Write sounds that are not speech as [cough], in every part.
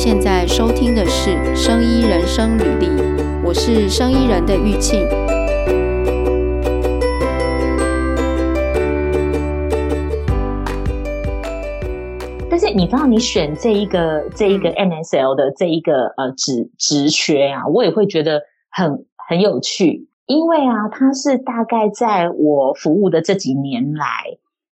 现在收听的是《生医人生履历》，我是生医人的玉庆。但是你知道，你选这一个这一个 MSL 的这一个呃职职缺啊，我也会觉得很很有趣，因为啊，它是大概在我服务的这几年来，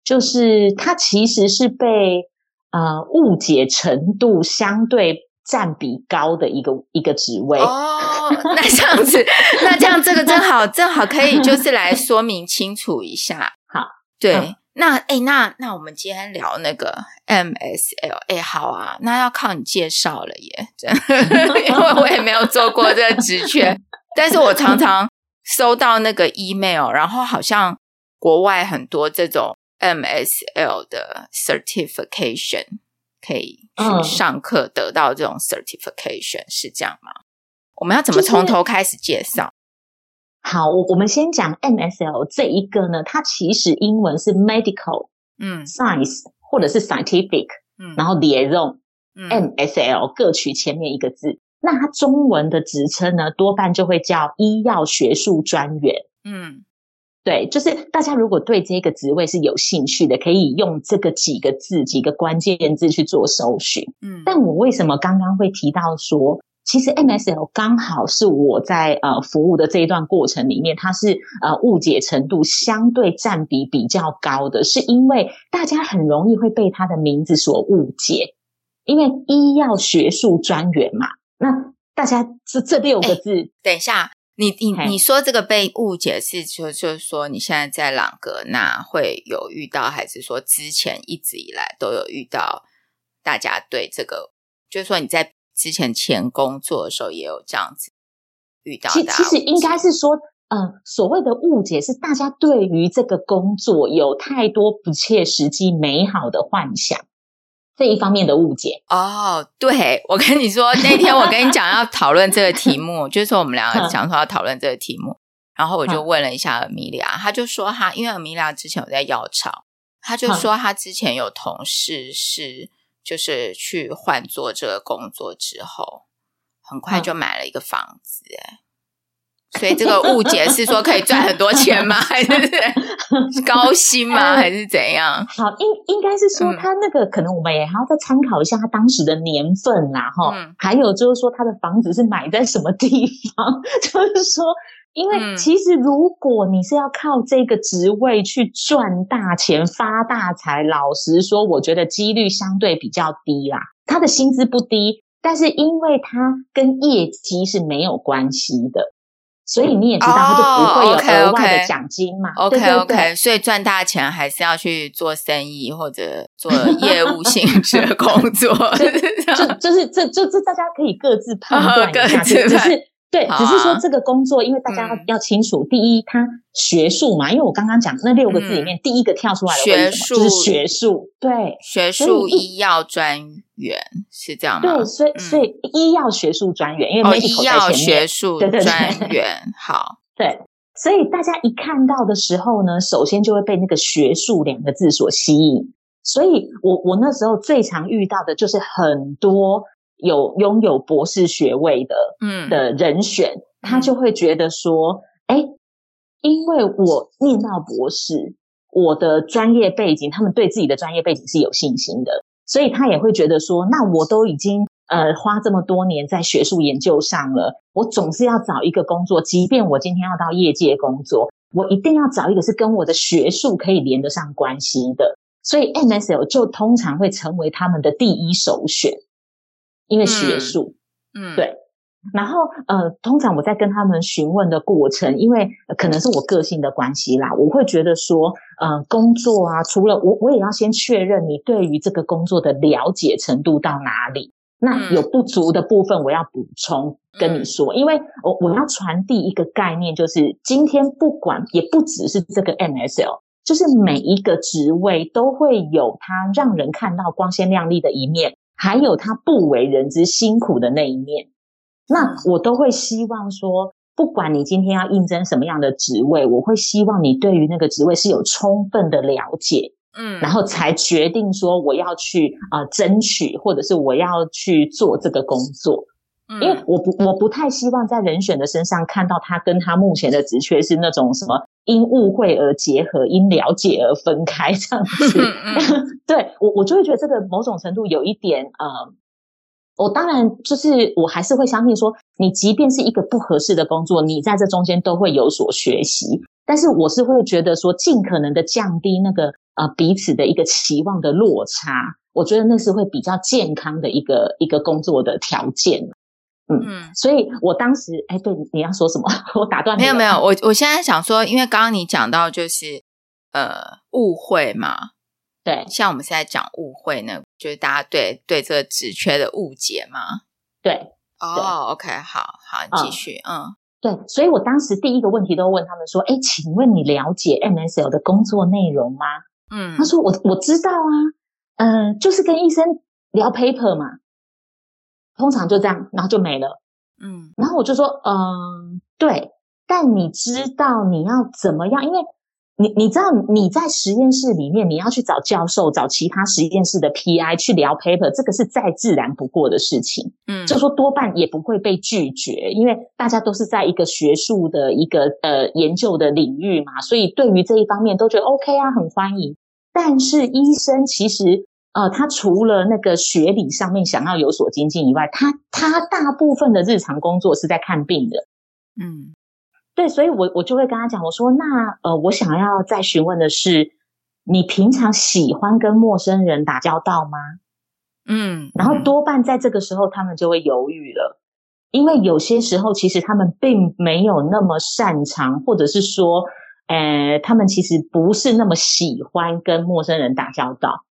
就是它其实是被。呃，误解程度相对占比高的一个一个职位哦，那这样子，那这样这个正好正好可以就是来说明清楚一下。好，对，嗯、那哎、欸，那那我们今天聊那个 MSL，哎、欸，好啊，那要靠你介绍了耶，[laughs] 因为我也没有做过这个职缺，但是我常常收到那个 email，然后好像国外很多这种。MSL 的 certification 可以去上课得到这种 certification，嗯，是这样吗？我们要怎么从头开始介绍？好，我我们先讲 MSL 这一个呢，它其实英文是 medical，嗯，science 或者是 scientific，嗯，然后 liaison，嗯，MSL 各取前面一个字，那它中文的职称呢，多半就会叫医药学术专员，嗯。对，就是大家如果对这个职位是有兴趣的，可以用这个几个字、几个关键字去做搜寻。嗯，但我为什么刚刚会提到说，其实 MSL 刚好是我在呃服务的这一段过程里面，它是呃误解程度相对占比比较高的，是因为大家很容易会被它的名字所误解，因为医药学术专员嘛，那大家这这六个字，欸，等一下。你你你说这个被误解是就就是说你现在在朗格纳会有遇到，还是说之前一直以来都有遇到？大家对这个，就是说你在之前前工作的时候也有这样子遇到的。其其实应该是说，呃，所谓的误解是大家对于这个工作有太多不切实际美好的幻想。这一方面的误解哦，对，我跟你说，那天我跟你讲要讨论这个题目，[laughs] 就是说我们两个讲说要讨论这个题目，然后我就问了一下 Amelia，他就说他因为 Amelia 之前有在药厂，他就说他之前有同事是就是去换做这个工作之后，很快就买了一个房子，哎。所以这个误解是说可以赚很多钱吗？[laughs] 还是高薪吗？还是怎样？好，应应该是说他那个可能我们也还要再参考一下他当时的年份啦，哈、嗯。还有就是说他的房子是买在什么地方？[laughs] 就是说，因为其实如果你是要靠这个职位去赚大钱、发大财，老实说，我觉得几率相对比较低啦。他的薪资不低，但是因为他跟业绩是没有关系的。所以你也知道，他就不会有额外的奖金嘛。OK OK，, okay, okay 所以赚大钱还是要去做生意或者做业务性质的工作。[laughs] 就就就是这这这大家可以各自判断一下，[laughs] 只是。对，只是说这个工作，因为大家要清楚，第一，它学术嘛，因为我刚刚讲那六个字里面，第一个跳出来的学术。就是学术，对，学术医药专员是这样吗？对，所以所以医药学术专员，因为前面，学术专员，好，[laughs] 对，所以大家一看到的时候呢，首先就会被那个学术两个字所吸引，所以我我那时候最常遇到的就是很多。有拥有博士学位的，嗯，的人选，他就会觉得说，哎，因为我念到博士，我的专业背景，他们对自己的专业背景是有信心的，所以他也会觉得说，那我都已经呃花这么多年在学术研究上了，我总是要找一个工作，即便我今天要到业界工作，我一定要找一个是跟我的学术可以连得上关系的，所以 MSL 就通常会成为他们的第一首选。因为学术，嗯，对，然后呃，通常我在跟他们询问的过程，因为可能是我个性的关系啦，我会觉得说，呃，工作啊，除了我，我也要先确认你对于这个工作的了解程度到哪里。那有不足的部分，我要补充跟你说，因为我我要传递一个概念，就是今天不管也不只是这个 MSL，就是每一个职位都会有它让人看到光鲜亮丽的一面。还有他不为人知辛苦的那一面，那我都会希望说，不管你今天要应征什么样的职位，我会希望你对于那个职位是有充分的了解，嗯，然后才决定说我要去啊、呃、争取，或者是我要去做这个工作。嗯，因为我不我不太希望在人选的身上看到他跟他目前的职缺是那种什么因误会而结合，因了解而分开这样 [laughs] 子。嗯、[laughs] 对我我就会觉得这个某种程度有一点呃。我当然就是，我还是会相信说，你即便是一个不合适的工作，你在这中间都会有所学习。但是我是会觉得说，尽可能的降低那个呃彼此的一个期望的落差，我觉得那是会比较健康的一个一个工作的条件。嗯，嗯，所以我当时，哎，对，你要说什么？[laughs] 我打断。没有没有，我我现在想说，因为刚刚你讲到就是呃误会嘛。对，像我们现在讲误会呢，就是大家对对这个职缺的误解嘛。对，哦，OK，好好，你继续，嗯，嗯，对，所以我当时第一个问题都问他们说，哎，请问你了解 MSL 的工作内容吗？嗯，他说我我知道啊，嗯、呃，就是跟医生聊 paper 嘛，通常就这样，然后就没了。嗯，然后我就说，嗯、呃，对，但你知道你要怎么样，因为。你你知道你在实验室里面，你要去找教授，找其他实验室的 PI 去聊 paper，这个是再自然不过的事情。嗯，就说多半也不会被拒绝，因为大家都是在一个学术的一个呃研究的领域嘛，所以对于这一方面都觉得 OK 啊，很欢迎。但是医生其实呃，他除了那个学理上面想要有所精进以外，他他大部分的日常工作是在看病的。嗯。对，所以我我就会跟他讲，我说那呃，我想要再询问的是，你平常喜欢跟陌生人打交道吗？嗯，然后多半在这个时候，他们就会犹豫了，因为有些时候其实他们并没有那么擅长，或者是说，呃，他们其实不是那么喜欢跟陌生人打交道。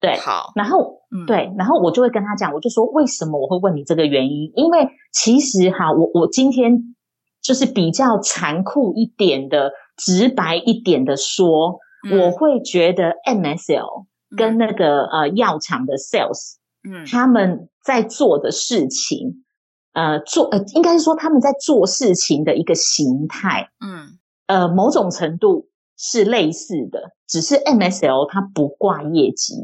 对，好，然后、嗯、对，然后我就会跟他讲，我就说为什么我会问你这个原因？因为其实哈，我我今天。就是比较残酷一点的、直白一点的说，嗯、我会觉得 MSL 跟那个、嗯、呃药厂的 sales，嗯，他们在做的事情，呃，做呃应该是说他们在做事情的一个形态，嗯，呃，某种程度是类似的，只是 MSL 它不挂业绩。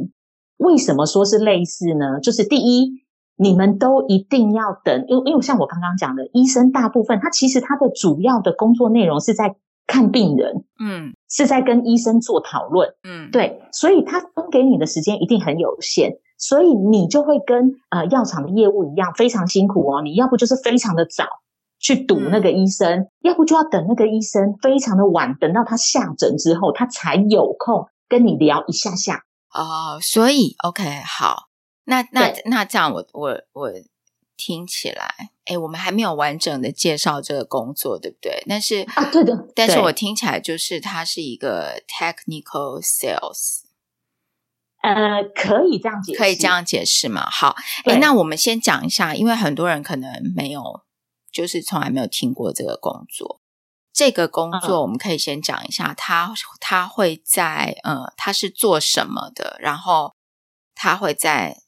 为什么说是类似呢？就是第一。你们都一定要等，因为因为像我刚刚讲的，医生大部分他其实他的主要的工作内容是在看病人，嗯，是在跟医生做讨论，嗯，对，所以他分给你的时间一定很有限，所以你就会跟呃药厂的业务一样非常辛苦哦。你要不就是非常的早去堵那个医生，嗯，要不就要等那个医生非常的晚，等到他下诊之后，他才有空跟你聊一下下。哦，所以 OK 好。那那那这样我，我我我听起来，诶，我们还没有完整的介绍这个工作，对不对？但是啊，对的，但是我听起来就是它是一个 technical sales，呃，可以这样解释，可以这样解释吗？好，诶，那我们先讲一下，因为很多人可能没有，就是从来没有听过这个工作。这个工作我们可以先讲一下，他他会在呃，他是做什么的？然后他会在。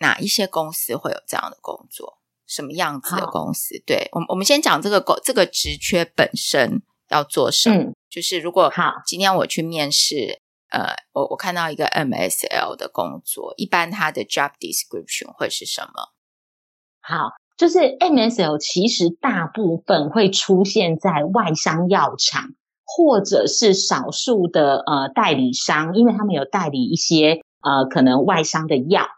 哪一些公司会有这样的工作？什么样子的公司？对，我们，我们先讲这个工这个职缺本身要做什么。嗯、就是如果好，今天我去面试，呃，我我看到一个 MSL 的工作，一般它的 job description 会是什么？好，就是 MSL 其实大部分会出现在外商药厂，或者是少数的呃代理商，因为他们有代理一些呃可能外商的药。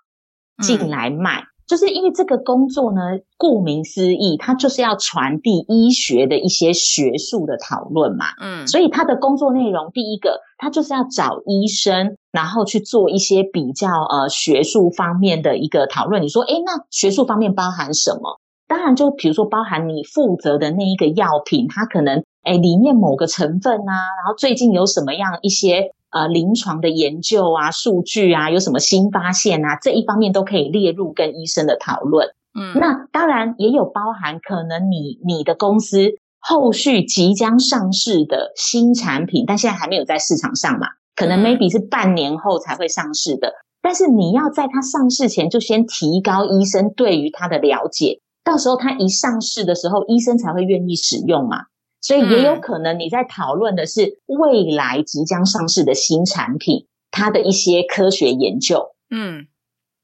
进来卖，就是因为这个工作呢，顾名思义，它就是要传递医学的一些学术的讨论嘛。嗯，所以他的工作内容，第一个，他就是要找医生，然后去做一些比较呃学术方面的一个讨论。你说，诶，那学术方面包含什么？当然，就比如说包含你负责的那一个药品，它可能诶里面某个成分啊，然后最近有什么样一些。呃，临床的研究啊，数据啊，有什么新发现啊？这一方面都可以列入跟医生的讨论。嗯，那当然也有包含可能你你的公司后续即将上市的新产品，但现在还没有在市场上嘛，可能 maybe 是半年后才会上市的。但是你要在它上市前就先提高医生对于它的了解，到时候它一上市的时候，医生才会愿意使用嘛。所以也有可能你在讨论的是未来即将上市的新产品，它的一些科学研究。嗯，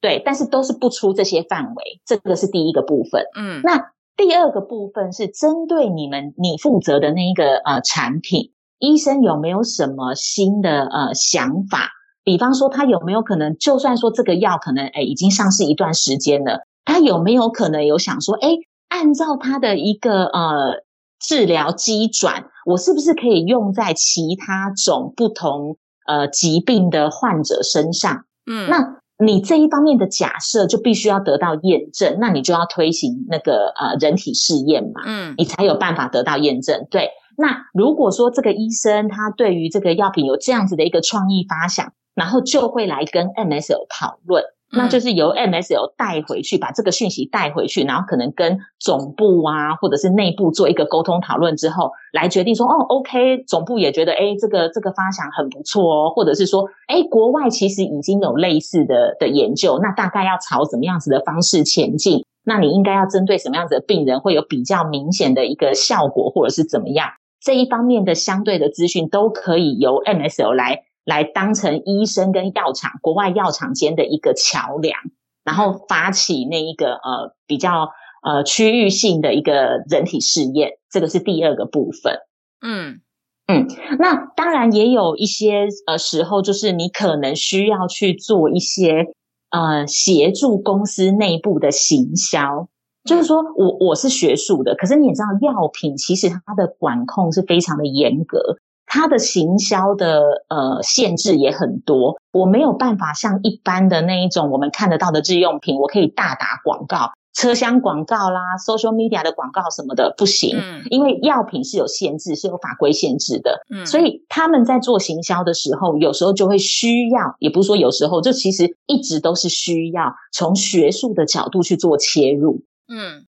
对，但是都是不出这些范围，这个是第一个部分。嗯，那第二个部分是针对你们你负责的那一个呃产品，医生有没有什么新的呃想法？比方说，他有没有可能，就算说这个药可能诶已经上市一段时间了，他有没有可能有想说，诶按照他的一个呃治疗机转，我是不是可以用在其他种不同呃疾病的患者身上？嗯，那你这一方面的假设就必须要得到验证，那你就要推行那个呃人体试验嘛，嗯，你才有办法得到验证。对，那如果说这个医生他对于这个药品有这样子的一个创意发想。然后就会来跟 MSL 讨论，那就是由 MSL 带回去，把这个讯息带回去，然后可能跟总部啊，或者是内部做一个沟通讨论之后，来决定说，哦，OK，总部也觉得，哎，这个这个发想很不错哦，或者是说，哎，国外其实已经有类似的的研究，那大概要朝什么样子的方式前进？那你应该要针对什么样子的病人会有比较明显的一个效果，或者是怎么样？这一方面的相对的资讯都可以由 MSL 来。来当成医生跟药厂、国外药厂间的一个桥梁，然后发起那一个呃比较呃区域性的一个人体试验，这个是第二个部分。嗯嗯，那当然也有一些呃时候，就是你可能需要去做一些呃协助公司内部的行销，就是说我我是学术的，可是你也知道药品其实它的管控是非常的严格。它的行销的呃限制也很多，我没有办法像一般的那一种我们看得到的日用品，我可以大打广告，车厢广告啦，social media 的广告什么的不行，嗯，因为药品是有限制，是有法规限制的，嗯，所以他们在做行销的时候，有时候就会需要，也不是说有时候，就其实一直都是需要从学术的角度去做切入，嗯，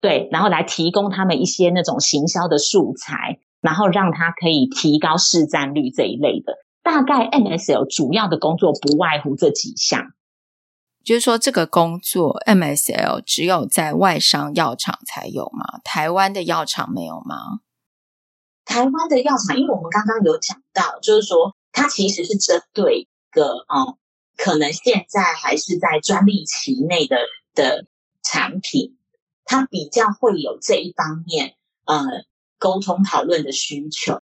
对，然后来提供他们一些那种行销的素材。然后让他可以提高市占率这一类的，大概 MSL 主要的工作不外乎这几项。就是说，这个工作 MSL 只有在外商药厂才有吗？台湾的药厂没有吗？台湾的药厂，因为我们刚刚有讲到，就是说它其实是针对一个嗯，可能现在还是在专利期内的的产品，它比较会有这一方面呃。沟通讨论的需求，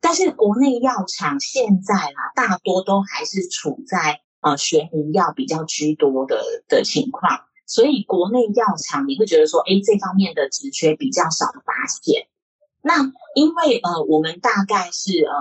但是国内药厂现在啊，大多都还是处在呃学名药比较居多的的情况，所以国内药厂你会觉得说，诶，这方面的职缺比较少发现。那因为呃，我们大概是呃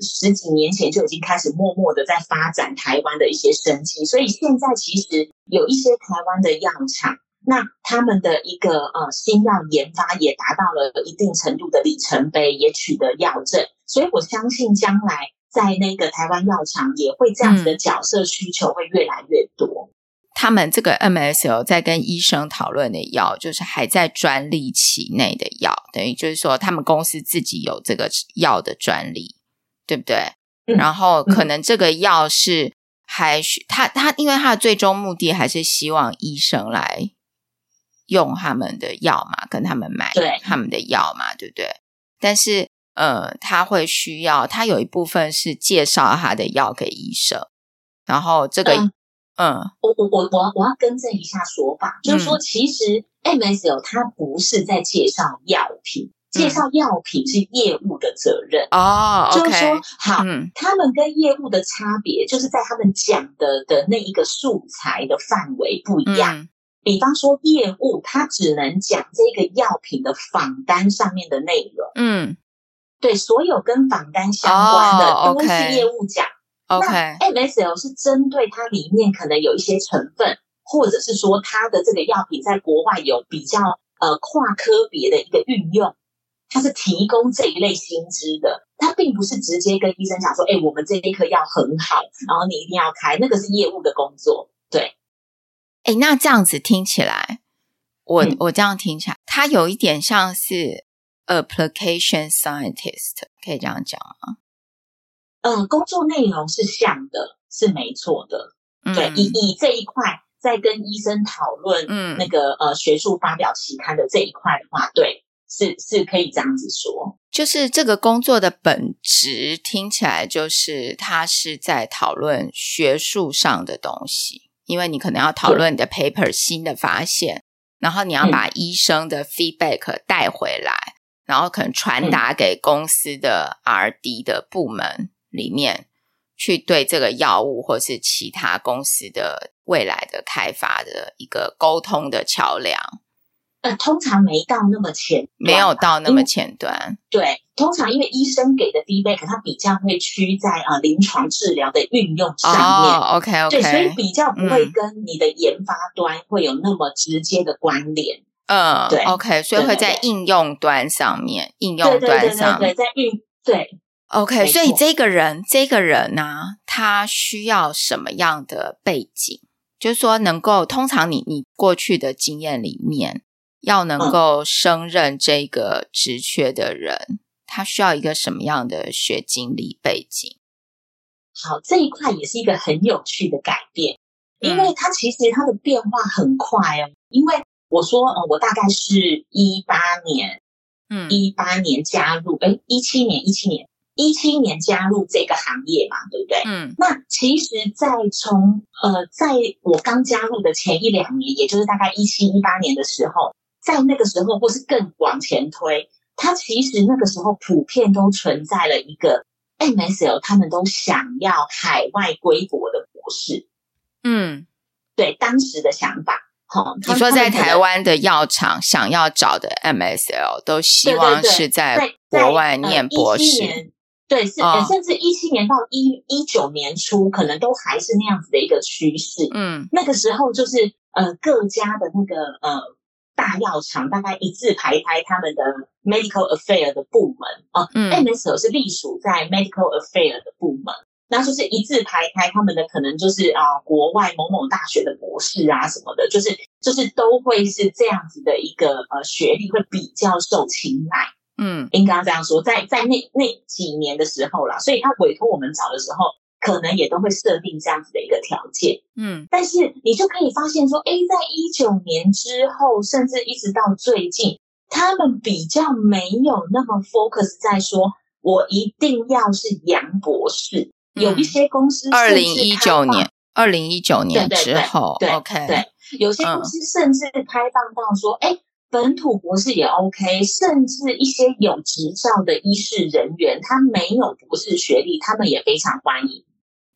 十几年前就已经开始默默的在发展台湾的一些生机，所以现在其实有一些台湾的药厂。那他们的一个呃新药研发也达到了一定程度的里程碑，也取得药证，所以我相信将来在那个台湾药厂也会这样子的角色需求会越来越多。嗯、他们这个 MSL 在跟医生讨论的药，就是还在专利期内的药，等于就是说他们公司自己有这个药的专利，对不对？嗯、然后可能这个药是还需他他，因为他的最终目的还是希望医生来。用他们的药嘛，跟他们买他们的药嘛，对，对不对？但是，呃，他会需要，他有一部分是介绍他的药给医生，然后这个，嗯，嗯。我我我我我要更正一下说法，嗯、就是说，其实 MSL 它不是在介绍药品，嗯、介绍药品是业务的责任。哦。就是说好，嗯、他们跟业务的差别，就是在他们讲的的那一个素材的范围不一样。嗯比方说，业务他只能讲这个药品的访单上面的内容。嗯，对，所有跟访单相关的、哦、都是业务讲。那 MSL 是针对它里面可能有一些成分，或者是说它的这个药品在国外有比较呃跨科别的一个运用，它是提供这一类新知的。它并不是直接跟医生讲说，哎，我们这一颗药很好，然后你一定要开，那个是业务的工作。对。哎，那这样子听起来，我、嗯、我这样听起来，它有一点像是 application scientist，可以这样讲吗？嗯，工作内容是像的，是没错的。嗯、对，以以这一块在跟医生讨论，嗯，那个呃学术发表期刊的这一块的话，对，是是可以这样子说，就是这个工作的本质听起来就是它是在讨论学术上的东西，因为你可能要讨论你的 paper 新的发现，然后你要把医生的 feedback 带回来，嗯、然后可能传达给公司的 R&D 的部门里面，去对这个药物或是其他公司的未来的开发的一个沟通的桥梁。呃，通常没到那么前，没有到那么前端。对，通常因为医生给的 feedback，它比较会趋在啊、呃、临床治疗的运用上面。哦，OK OK。对，所以比较不会跟你的研发端会有那么直接的关联。嗯，对，OK，所以会在应用端上面，应用端上对，对，对，对，在运对。OK，所以这个人，这个人呢、啊，他需要什么样的背景？就是说，能够通常你你过去的经验里面。要能够胜任这个职缺的人，嗯，他需要一个什么样的学经历背景？好，这一块也是一个很有趣的改变，因为它其实它的变化很快哦。因为我说，呃，我大概是一八年，嗯，一八年加入，诶，一七年，一七年，一七年加入这个行业嘛，对不对？嗯，那其实，在从呃，在我刚加入的前一两年，也就是大概一七一八年的时候。在那个时候，或是更往前推，它其实那个时候普遍都存在了一个 MSL，他们都想要海外归国的博士。嗯，对，当时的想法，哈，你说在台湾的药厂想要找的 MSL，都希望是在国外念博士。对，对，对，对，是、哦、甚至一七年到一一九年初，可能都还是那样子的一个趋势。嗯，那个时候就是呃各家的那个呃。大药厂大概一字排开他们的 medical affair 的部门啊，嗯，MSO 是隶属在 medical affair 的部门，那就是一字排开他们的可能就是啊，国外某某大学的博士啊什么的，就是就是都会是这样子的一个呃学历会比较受青睐，嗯，应该这样说，在在那那几年的时候啦，所以他委托我们找的时候。可能也都会设定这样子的一个条件，嗯，但是你就可以发现说，哎，在一九年之后，甚至一直到最近，他们比较没有那么 focus 在说，我一定要是杨博士。嗯、有一些公司，二零一九年，二零一九年之后对对对，OK，对，有些公司甚至开放到说，哎、嗯，本土博士也 OK，甚至一些有执照的医师人员，他没有博士学历，他们也非常欢迎。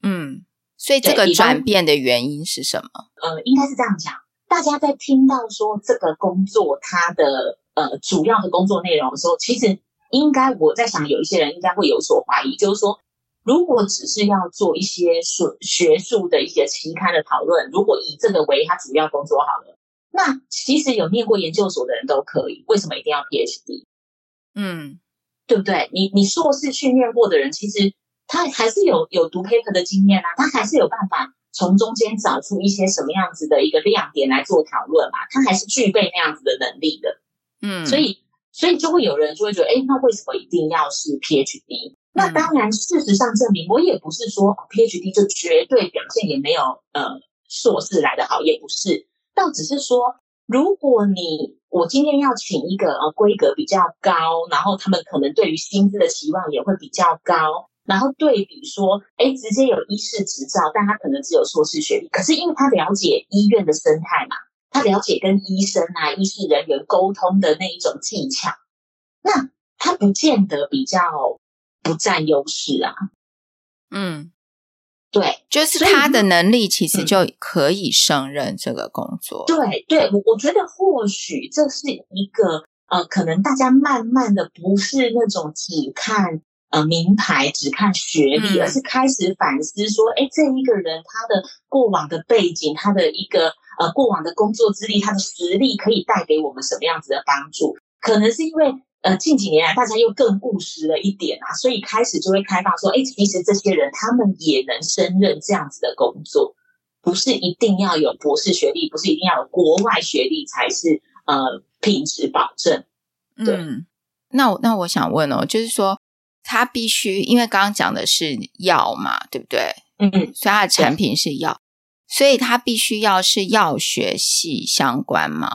嗯，所以这个转变的原因是什么？呃，应该是这样讲，大家在听到说这个工作它的呃主要的工作内容的时候，其实应该我在想，有一些人应该会有所怀疑，就是说，如果只是要做一些学学术的一些期刊的讨论，如果以这个为他主要工作好了，那其实有念过研究所的人都可以，为什么一定要 PhD？嗯，对不对？你你硕士去念过的人，其实。他还是有有读 paper 的经验啊，他还是有办法从中间找出一些什么样子的一个亮点来做讨论嘛，他还是具备那样子的能力的，嗯，所以所以就会有人就会觉得，哎，那为什么一定要是 PhD？嗯，那当然，事实上证明，我也不是说 PhD 就绝对表现也没有呃硕士来的好，也不是，倒只是说，如果你我今天要请一个呃规格比较高，然后他们可能对于薪资的期望也会比较高。然后对比说，哎，直接有医师执照，但他可能只有硕士学历。可是因为他了解医院的生态嘛，他了解跟医生啊、医事人员沟通的那一种技巧，那他不见得比较不占优势啊。嗯，对，就是他的能力其实就可以胜任这个工作。嗯、对，对我我觉得或许这是一个呃，可能大家慢慢的不是那种只看。呃，名牌只看学历，而是开始反思说，哎，这一个人他的过往的背景，他的一个呃过往的工作资历，他的实力可以带给我们什么样子的帮助？可能是因为呃近几年来大家又更务实了一点啊，所以开始就会开放说，哎，其实这些人他们也能胜任这样子的工作，不是一定要有博士学历，不是一定要有国外学历才是呃品质保证。对，嗯，那我那我想问哦，就是说。他必须，因为刚刚讲的是药嘛，对不对？嗯嗯，所以他的产品是药，所以他必须要是药学系相关吗？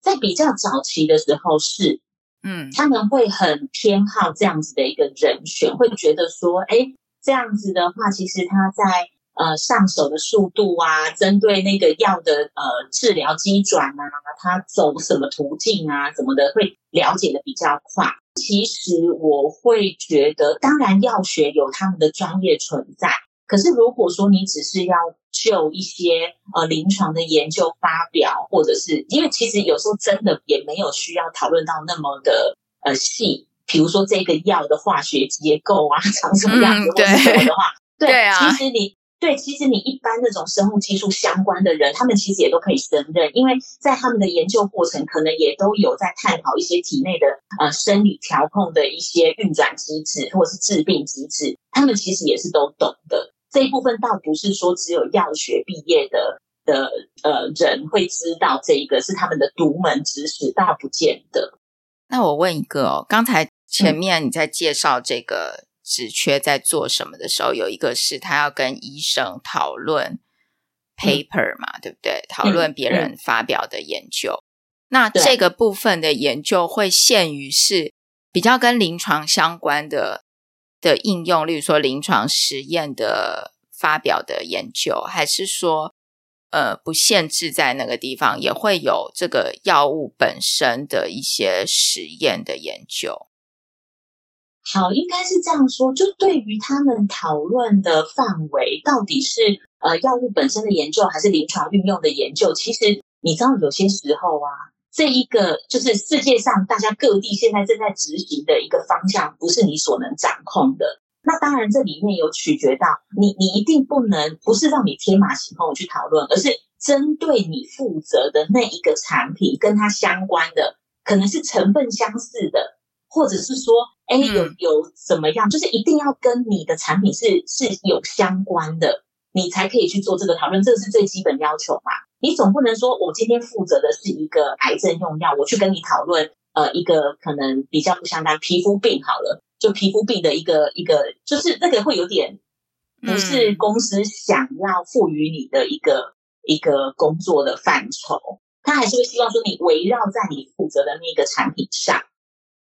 在比较早期的时候是，嗯，他们会很偏好这样子的一个人选，会觉得说，哎，这样子的话，其实他在呃上手的速度啊，针对那个药的呃治疗机转啊，他走什么途径啊，什么的，会了解的比较快。其实我会觉得，当然药学有他们的专业存在。可是，如果说你只是要就一些呃临床的研究发表，或者是因为其实有时候真的也没有需要讨论到那么的呃细，比如说这个药的化学结构啊，长什么样子或者什么的话，对，对啊，其实你对，其实你一般那种生物技术相关的人，他们其实也都可以胜任，因为在他们的研究过程，可能也都有在探讨一些体内的呃生理调控的一些运转机制，或者是治病机制，他们其实也是都懂的。这一部分倒不是说只有药学毕业的的呃人会知道这一个是他们的独门知识，倒不见得。那我问一个哦，刚才前面你在介绍这个职缺在做什么的时候，嗯、有一个是他要跟医生讨论 paper 嘛，嗯、对不对？讨论别人发表的研究。嗯嗯、那这个部分的研究会限于是比较跟临床相关的。的应用，例如说临床实验的发表的研究，还是说，呃，不限制在那个地方，也会有这个药物本身的一些实验的研究。好，应该是这样说。就对于他们讨论的范围，到底是呃药物本身的研究，还是临床运用的研究？其实你知道，有些时候啊。这一个就是世界上大家各地现在正在执行的一个方向，不是你所能掌控的。那当然，这里面有取决到你，你一定不能不是让你天马行空去讨论，而是针对你负责的那一个产品跟它相关的，可能是成分相似的，或者是说，哎，有有怎么样，就是一定要跟你的产品是是有相关的，你才可以去做这个讨论，这个是最基本要求嘛。你总不能说，我今天负责的是一个癌症用药，我去跟你讨论，呃，一个可能比较不相干皮肤病好了，就皮肤病的一个一个，就是那个会有点不是公司想要赋予你的一个、嗯、一个工作的范畴，他还是会希望说你围绕在你负责的那个产品上，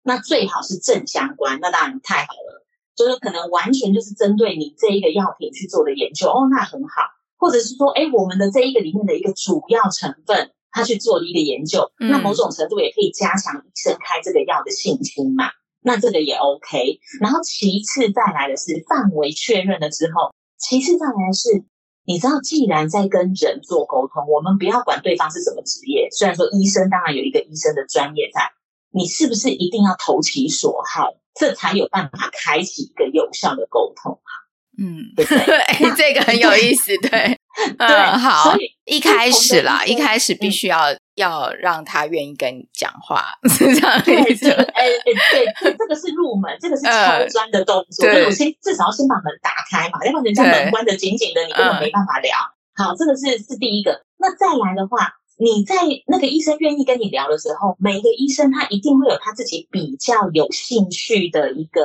那最好是正相关，那当然太好了，就是可能完全就是针对你这一个药品去做的研究，哦，那很好。或者是说，哎，我们的这一个里面的一个主要成分，他去做了一个研究，嗯、那某种程度也可以加强医生开这个药的信心嘛。那这个也 OK。然后其次再来的是范围确认了之后，其次再来的是，你知道，既然在跟人做沟通，我们不要管对方是什么职业，虽然说医生当然有一个医生的专业在，你是不是一定要投其所好，这才有办法开启一个有效的沟通啊？嗯，对，对，[laughs] 这个很有意思，对，对，嗯，好，所以一开始啦，一开始必须要、嗯、要让他愿意跟你讲话，是这样的意思。哎哎，对，这个是入门，这个是敲砖的动作，嗯、我先至少要先把门打开嘛，要不然人家门关得紧紧的，你根本没办法聊。嗯、好，这个是是第一个。那再来的话，你在那个医生愿意跟你聊的时候，每一个医生他一定会有他自己比较有兴趣的一个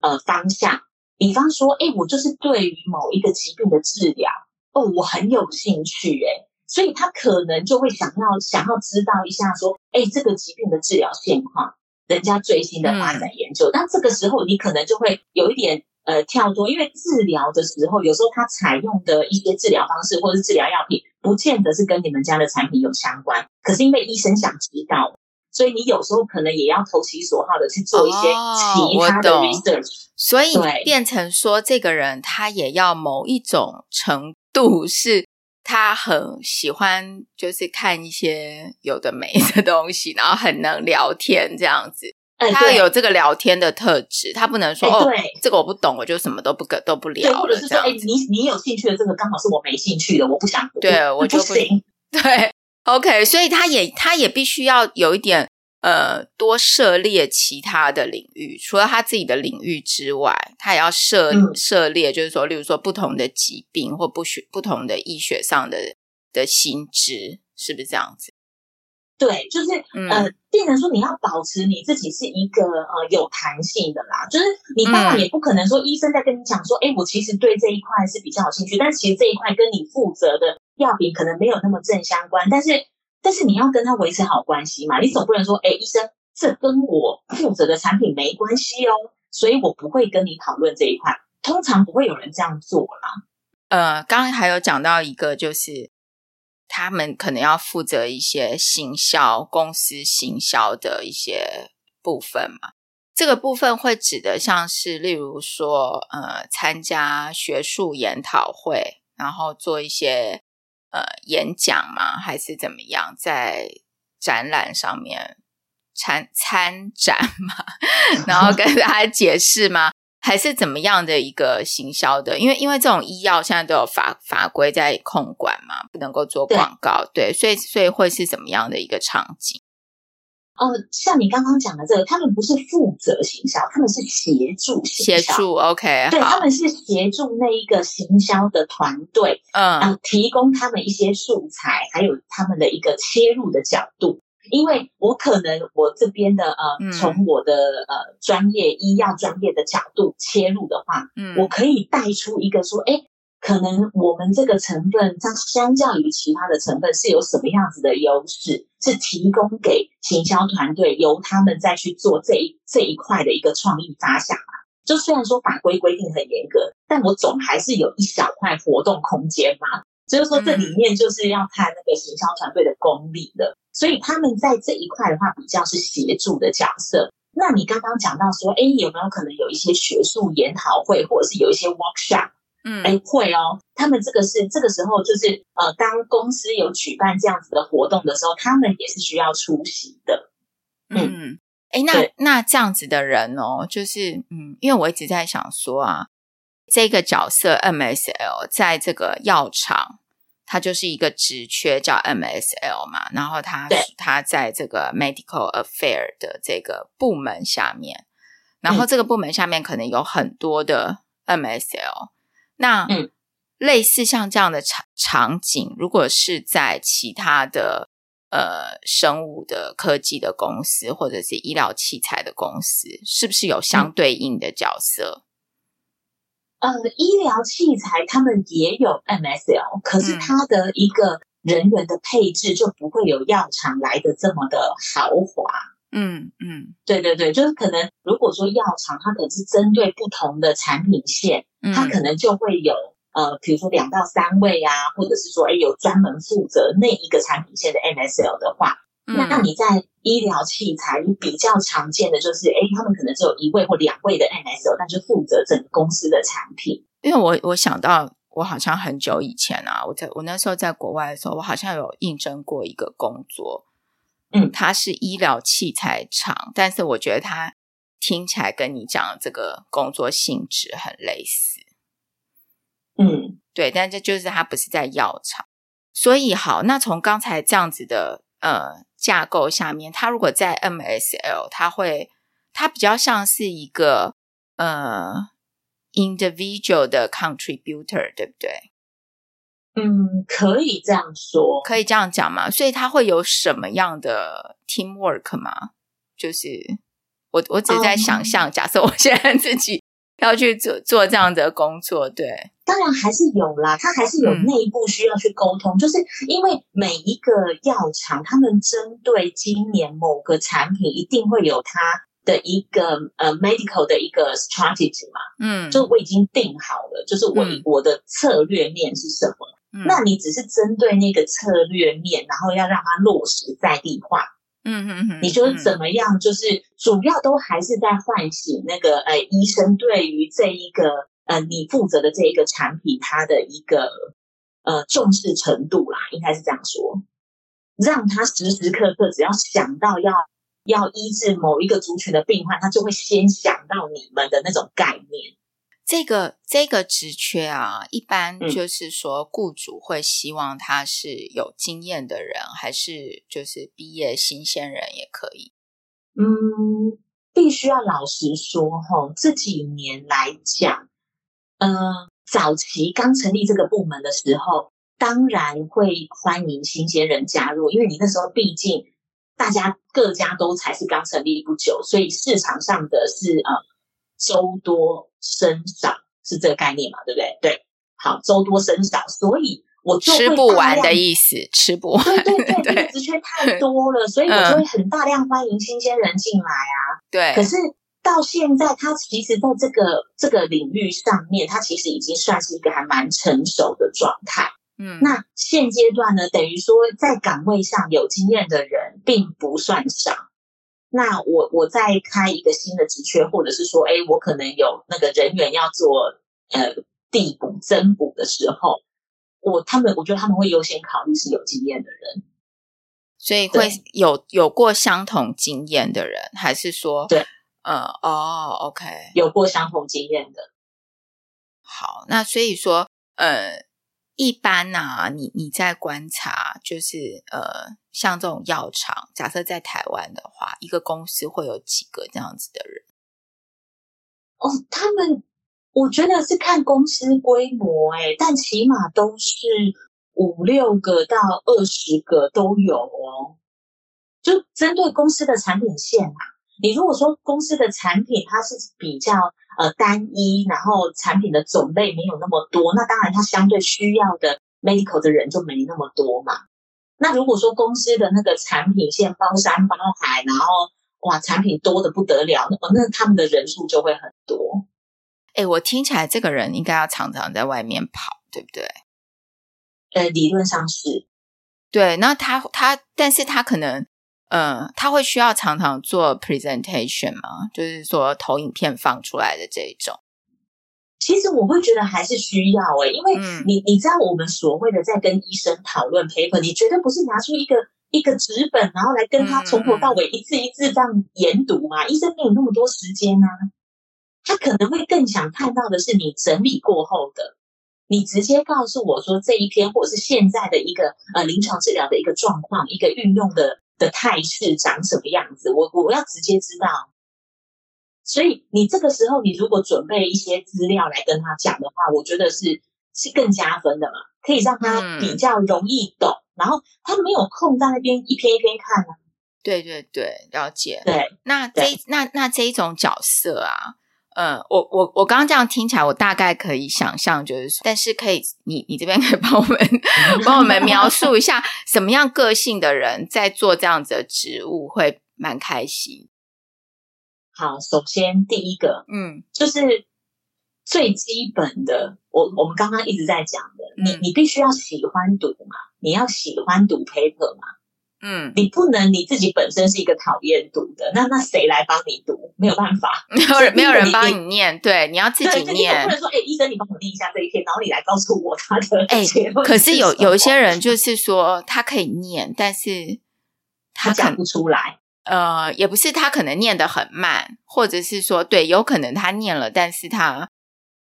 呃方向。比方说，哎，我就是对于某一个疾病的治疗，哦，我很有兴趣，哎，所以他可能就会想要想要知道一下，说，哎，这个疾病的治疗现况，人家最新的发展研究。那、嗯、这个时候，你可能就会有一点呃跳脱，因为治疗的时候，有时候他采用的一些治疗方式或者是治疗药品，不见得是跟你们家的产品有相关。可是因为医生想知道。所以你有时候可能也要投其所好的去做一些其他的 research，哦，所以变成说这个人他也要某一种程度是他很喜欢，就是看一些有的没的东西，然后很能聊天这样子。他有这个聊天的特质，他不能说哦，这个我不懂，我就什么都不跟都不聊了。或者是说，哎，你你有兴趣的这个刚好是我没兴趣的，我不想，对我就不行。[laughs] 对。OK，所以他也他也必须要有一点呃多涉猎其他的领域，除了他自己的领域之外，他也要涉、嗯、涉猎，就是说，例如说不同的疾病或不学不同的医学上的的心知，是不是这样子？对，就是、嗯、呃，变成说你要保持你自己是一个呃有弹性的啦，就是你当然也不可能说医生在跟你讲说，哎、嗯，我其实对这一块是比较有兴趣，但其实这一块跟你负责的。药品可能没有那么正相关，但是但是你要跟他维持好关系嘛，你总不能说，哎，医生，这跟我负责的产品没关系哦，所以我不会跟你讨论这一块。通常不会有人这样做啦。呃，刚刚还有讲到一个，就是他们可能要负责一些行销、公司行销的一些部分嘛。这个部分会指的像是，例如说，呃，参加学术研讨会，然后做一些呃演讲嘛，还是怎么样，在展览上面参参展嘛，[laughs] 然后跟大家解释吗？还是怎么样的一个行销的？因为因为这种医药现在都有法法规在控管嘛，不能够做广告，对，对，所以所以会是怎么样的一个场景？哦，像你刚刚讲的这个，他们不是负责行销，他们是协助行销。协助，OK，对，他们是协助那一个行销的团队，嗯，然后提供他们一些素材，还有他们的一个切入的角度。因为我可能我这边的呃，从我的呃专业医药专业的角度切入的话，嗯，我可以带出一个说，哎。可能我们这个成分，它相较于其他的成分是有什么样子的优势？是提供给行销团队，由他们再去做这一这一块的一个创意发想啊。就虽然说法规规定很严格，但我总还是有一小块活动空间嘛。就是说，这里面就是要看那个行销团队的功力的。所以他们在这一块的话，比较是协助的角色。那你刚刚讲到说，哎，有没有可能有一些学术研讨会，或者是有一些 workshop？嗯，哎，会哦。他们这个是这个时候，就是呃，当公司有举办这样子的活动的时候，他们也是需要出席的。嗯，哎，那那这样子的人哦，就是嗯，因为我一直在想说啊，这个角色 MSL 在这个药厂，它就是一个职缺叫 MSL 嘛，然后他他在这个 Medical Affair 的这个部门下面，然后这个部门下面可能有很多的 MSL。那嗯，类似像这样的场场景，如果是在其他的呃生物的科技的公司，或者是医疗器材的公司，是不是有相对应的角色？呃，医疗器材他们也有 MSL，可是它的一个人员的配置就不会有药厂来的这么的豪华。嗯嗯，对对对，就是可能如果说药厂它可能是针对不同的产品线。它可能就会有呃，比如说两到三位啊，或者是说，哎，有专门负责那一个产品线的 MSL 的话，嗯、那你在医疗器材比较常见的就是，哎，他们可能只有一位或两位的 MSO，但是负责整个公司的产品。因为我我想到，我好像很久以前啊，我在我那时候在国外的时候，我好像有应征过一个工作，嗯，它是医疗器材厂，但是我觉得它。听起来跟你讲的这个工作性质很类似，嗯，对，但这就是他不是在药厂，所以好，那从刚才这样子的呃架构下面，他如果在 MSL，他会他比较像是一个呃 individual 的 contributor，对不对？嗯，可以这样说，可以这样讲吗？所以他会有什么样的 teamwork 吗？就是。我我只在想象，假设我现在自己要去做做这样的工作，对，当然还是有啦，它还是有内部需要去沟通，嗯、就是因为每一个药厂，他们针对今年某个产品，一定会有它的一个呃 medical 的一个 strategy 嘛，嗯，就我已经定好了，就是我、嗯、我的策略面是什么，嗯、那你只是针对那个策略面，然后要让它落实在地化。嗯嗯嗯，你就是怎么样？就是主要都还是在唤醒那个呃医生对于这一个呃你负责的这一个产品，它的一个呃重视程度啦，应该是这样说，让他时时刻刻只要想到要要医治某一个族群的病患，他就会先想到你们的那种概念。这个这个职缺啊，一般就是说，雇主会希望他是有经验的人，嗯、还是就是毕业新鲜人也可以？嗯，必须要老实说哈，这几年来讲，嗯、呃，早期刚成立这个部门的时候，当然会欢迎新鲜人加入，因为你那时候毕竟大家各家都才是刚成立不久，所以市场上的是呃。粥多生少是这个概念嘛，对不对？对，好，周多生少，所以我就吃不完的意思，吃不完。对对对，这个职缺太多了，所以 [laughs] 我就会很大量欢迎新鲜人进来啊。对，可是到现在，他其实在这个这个领域上面，他其实已经算是一个还蛮成熟的状态。嗯，那现阶段呢，等于说在岗位上有经验的人并不算少。那我我再开一个新的职缺，或者是说，哎，我可能有那个人员要做呃递补增补的时候，我他们我觉得他们会优先考虑是有经验的人，所以会有有过相同经验的人，还是说对，呃哦，OK，有过相同经验的。好，那所以说呃。一般呢、啊，你你在观察，就是呃，像这种药厂，假设在台湾的话，一个公司会有几个这样子的人？哦，他们我觉得是看公司规模，诶，但起码都是五六个到二十个都有哦。就针对公司的产品线嘛，你如果说公司的产品它是比较。呃，单一，然后产品的种类没有那么多，那当然它相对需要的 medical 的人就没那么多嘛。那如果说公司的那个产品线包山包海，然后哇，产品多的不得了，那那他们的人数就会很多。哎，我听起来这个人应该要常常在外面跑，对不对？呃，理论上是。对，那他他，但是他可能。嗯，他会需要常常做 presentation 吗？就是说投影片放出来的这一种。其实我会觉得还是需要诶、欸，因为你、嗯、你知道我们所谓的在跟医生讨论 paper，你绝对不是拿出一个一个纸本，然后来跟他从头到尾一字一字这样研读嘛。嗯、医生没有那么多时间啊，他可能会更想看到的是你整理过后的，你直接告诉我说这一篇或者是现在的一个呃临床治疗的一个状况，一个运用的。的态势长什么样子？我我要直接知道。所以你这个时候，你如果准备一些资料来跟他讲的话，我觉得是是更加分的嘛，可以让他比较容易懂。嗯、然后他没有空在那边一篇一篇看啊。对对对，了解。对，那这那那这一种角色啊。嗯，我我我刚刚这样听起来，我大概可以想象，就是，但是可以，你你这边可以帮我们帮我们描述一下，什么样个性的人在做这样子的职务会蛮开心？好，首先第一个，嗯，就是最基本的，我我们刚刚一直在讲的，你你必须要喜欢读嘛，你要喜欢读 paper 嘛。嗯，你不能你自己本身是一个讨厌读的，那那谁来帮你读？没有办法，[laughs] 没有人没有人帮你念，对，你要自己念。不能说，哎，医生，你帮我念一下这一篇，然后你来告诉我他的。[laughs] 哎，可是有有一些人就是说，他可以念，但是他讲不出来。呃，也不是他可能念得很慢，或者是说，对，有可能他念了，但是他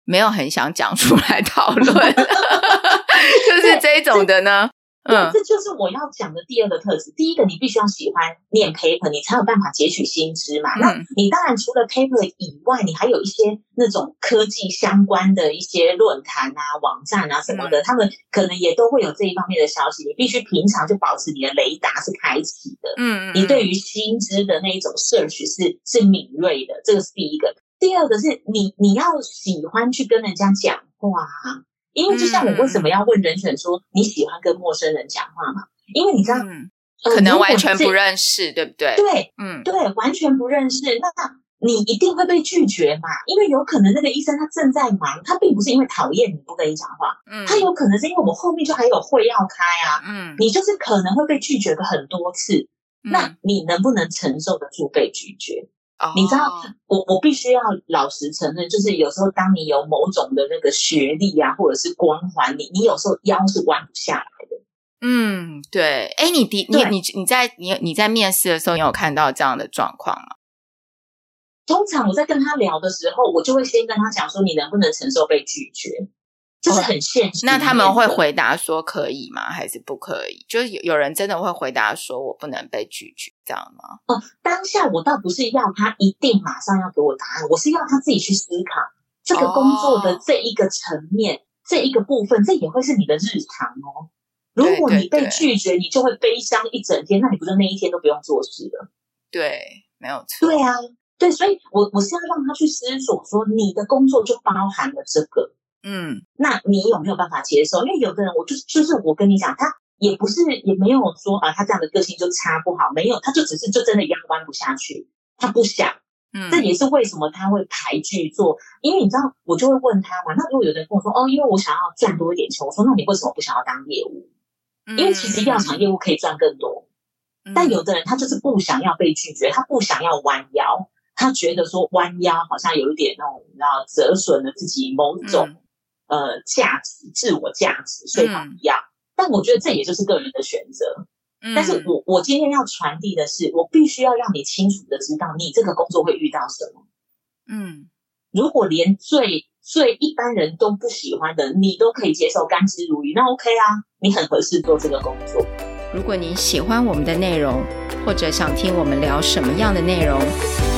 没有很想讲出来讨论，[laughs] 就是这种的呢。嗯，这就是我要讲的第二个特质。第一个，你必须要喜欢念 paper，你才有办法截取新知嘛。嗯、那你当然除了 paper 以外，你还有一些那种科技相关的一些论坛啊、网站啊什么的，嗯、他们可能也都会有这一方面的消息。你必须平常就保持你的雷达是开启的，嗯，你对于新知的那一种 search 是是敏锐的，这个是第一个。第二个是你你要喜欢去跟人家讲话。因为就像我为什么要问人选说你喜欢跟陌生人讲话嘛？因为你知道，嗯呃、可能完全不认识，对不对？对，嗯，对，完全不认识，那你一定会被拒绝嘛？因为有可能那个医生他正在忙，他并不是因为讨厌你不跟你讲话，嗯，他有可能是因为我后面就还有会要开啊，嗯，你就是可能会被拒绝个很多次，嗯、那你能不能承受得住被拒绝？Oh. 你知道，我我必须要老实承认，就是有时候当你有某种的那个学历啊，或者是光环，你你有时候腰是弯不下来的。嗯，对。哎，你的你你你在你你在面试的时候，你有看到这样的状况吗？通常我在跟他聊的时候，我就会先跟他讲说，你能不能承受被拒绝？这是很现实。那他们会回答说可以吗？还是不可以？就是有有人真的会回答说我不能被拒绝，这样吗？哦，当下我倒不是要他一定马上要给我答案，我是要他自己去思考这个工作的这一个层面，哦、这一个部分，这也会是你的日常哦。如果你被拒绝，对对对，你就会悲伤一整天，那你不是那一天都不用做事了？对，没有错。对啊，对，所以我我是要让他去思索说，你的工作就包含了这个。嗯，那你有没有办法接受？因为有的人，我就是就是我跟你讲，他也不是也没有说啊，他这样的个性就差不好，没有，他就只是就真的压弯不下去，他不想。嗯，这也是为什么他会排拒做，因为你知道，我就会问他嘛。那如果有人跟我说，哦，因为我想要赚多一点钱，我说，那你为什么不想要当业务？因为其实药厂业务可以赚更多。但有的人他就是不想要被拒绝，他不想要弯腰，他觉得说弯腰好像有一点那种，你知道，折损了自己某种、嗯、呃价值、自我价值，所以他不要。嗯、但我觉得这也就是个人的选择。嗯、但是我我今天要传递的是，我必须要让你清楚的知道，你这个工作会遇到什么。嗯，如果连最最一般人都不喜欢的，你都可以接受，甘之如饴，那 OK 啊，你很合适做这个工作。如果您喜欢我们的内容，或者想听我们聊什么样的内容，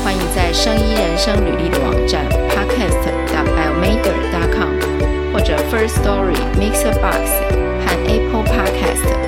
欢迎在生医人生履历的网站着 First Story、Mixer Box 和 Apple Podcast.